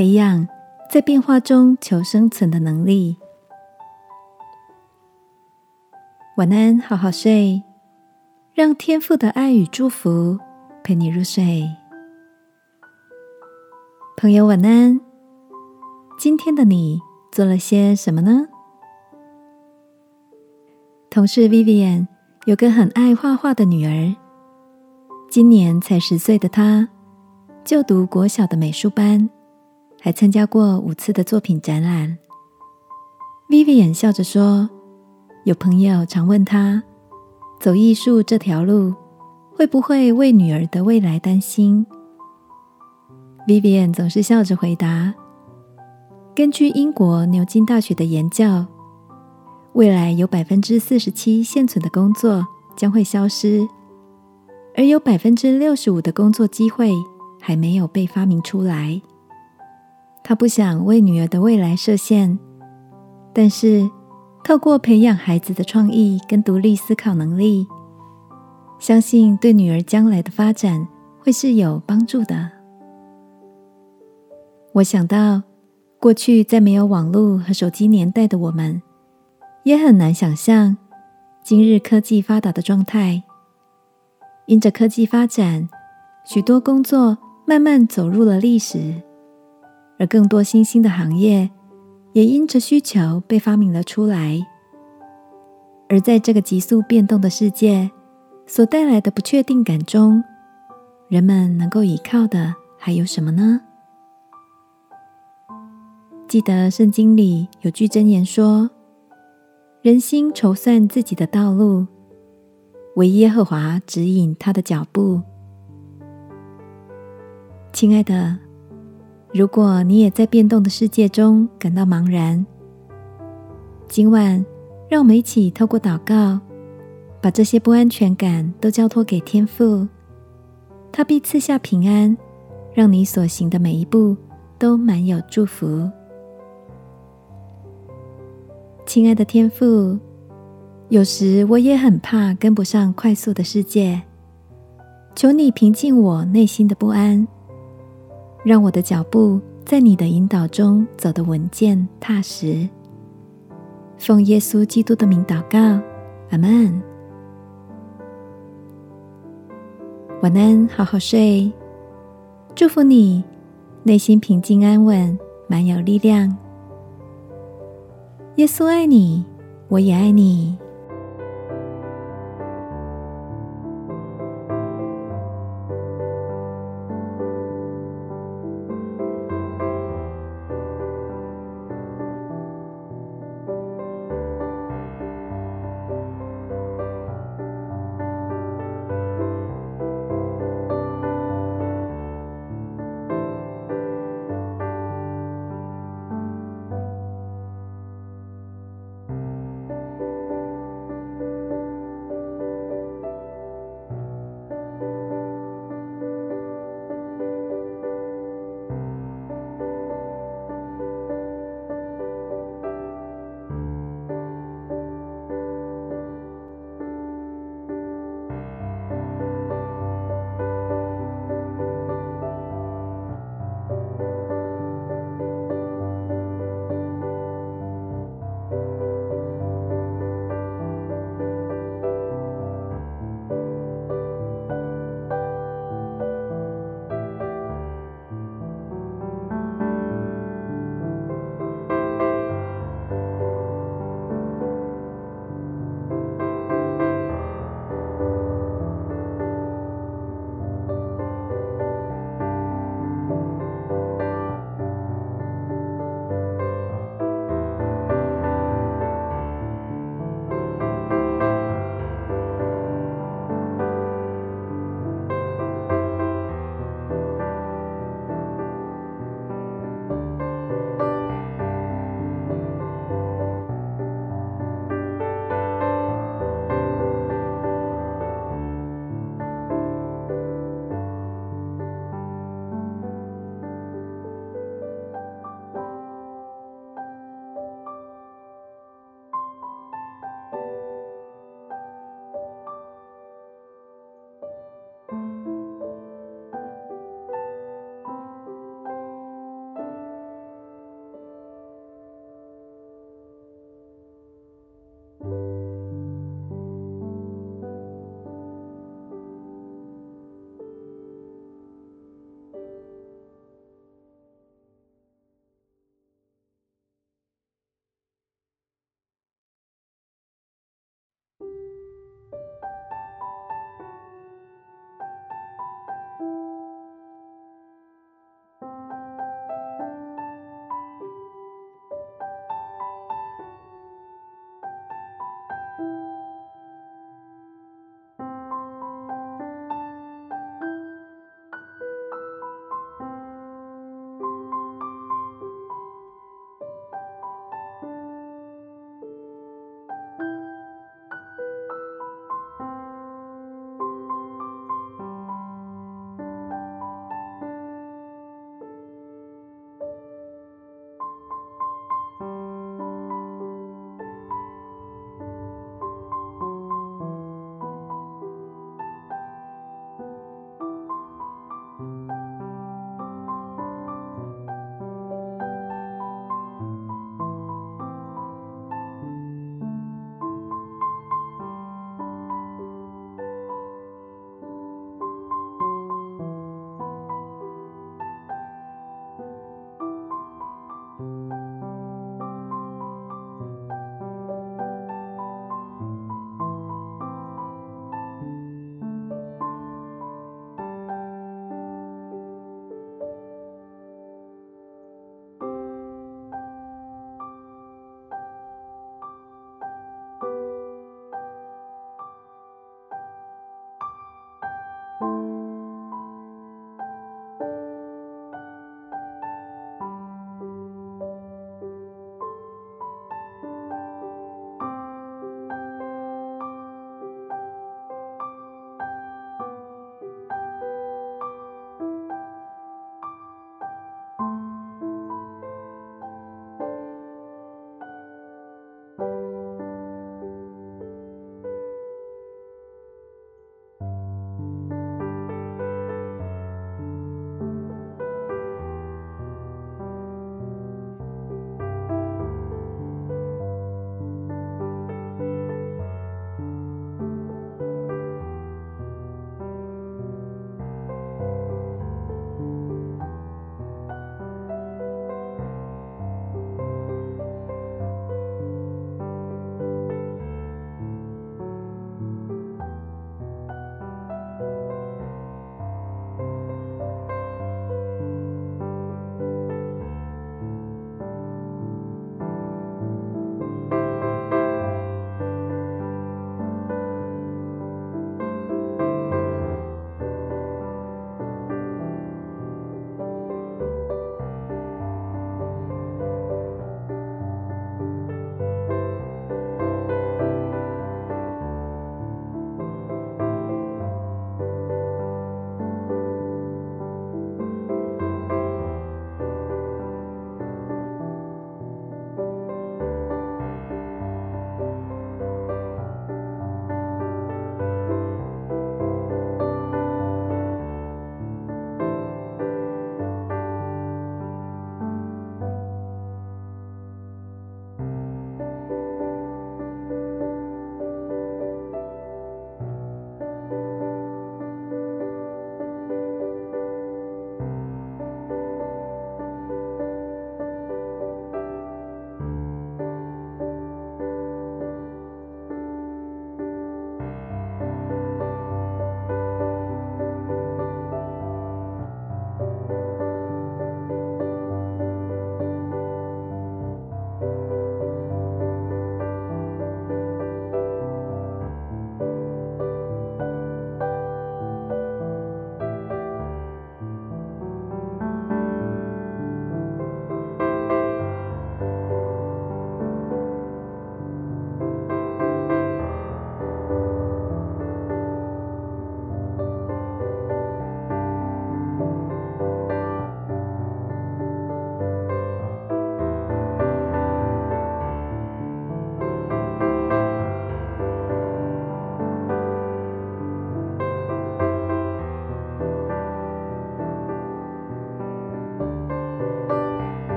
培养在变化中求生存的能力。晚安，好好睡，让天父的爱与祝福陪你入睡。朋友，晚安。今天的你做了些什么呢？同事 Vivian 有个很爱画画的女儿，今年才十岁的她，就读国小的美术班，还参加过五次的作品展览。Vivian 笑着说：“有朋友常问她，走艺术这条路会不会为女儿的未来担心？”Vivian 总是笑着回答。根据英国牛津大学的研究，未来有百分之四十七现存的工作将会消失，而有百分之六十五的工作机会还没有被发明出来。他不想为女儿的未来设限，但是透过培养孩子的创意跟独立思考能力，相信对女儿将来的发展会是有帮助的。我想到。过去在没有网络和手机年代的我们，也很难想象今日科技发达的状态。因着科技发展，许多工作慢慢走入了历史，而更多新兴的行业也因着需求被发明了出来。而在这个急速变动的世界所带来的不确定感中，人们能够依靠的还有什么呢？记得圣经里有句箴言说：“人心筹算自己的道路，唯耶和华指引他的脚步。”亲爱的，如果你也在变动的世界中感到茫然，今晚让我们一起透过祷告，把这些不安全感都交托给天父，他必赐下平安，让你所行的每一步都满有祝福。亲爱的天父，有时我也很怕跟不上快速的世界，求你平静我内心的不安，让我的脚步在你的引导中走得稳健踏实。奉耶稣基督的名祷告，阿门。晚安，好好睡，祝福你内心平静安稳，满有力量。耶稣爱你，我也爱你。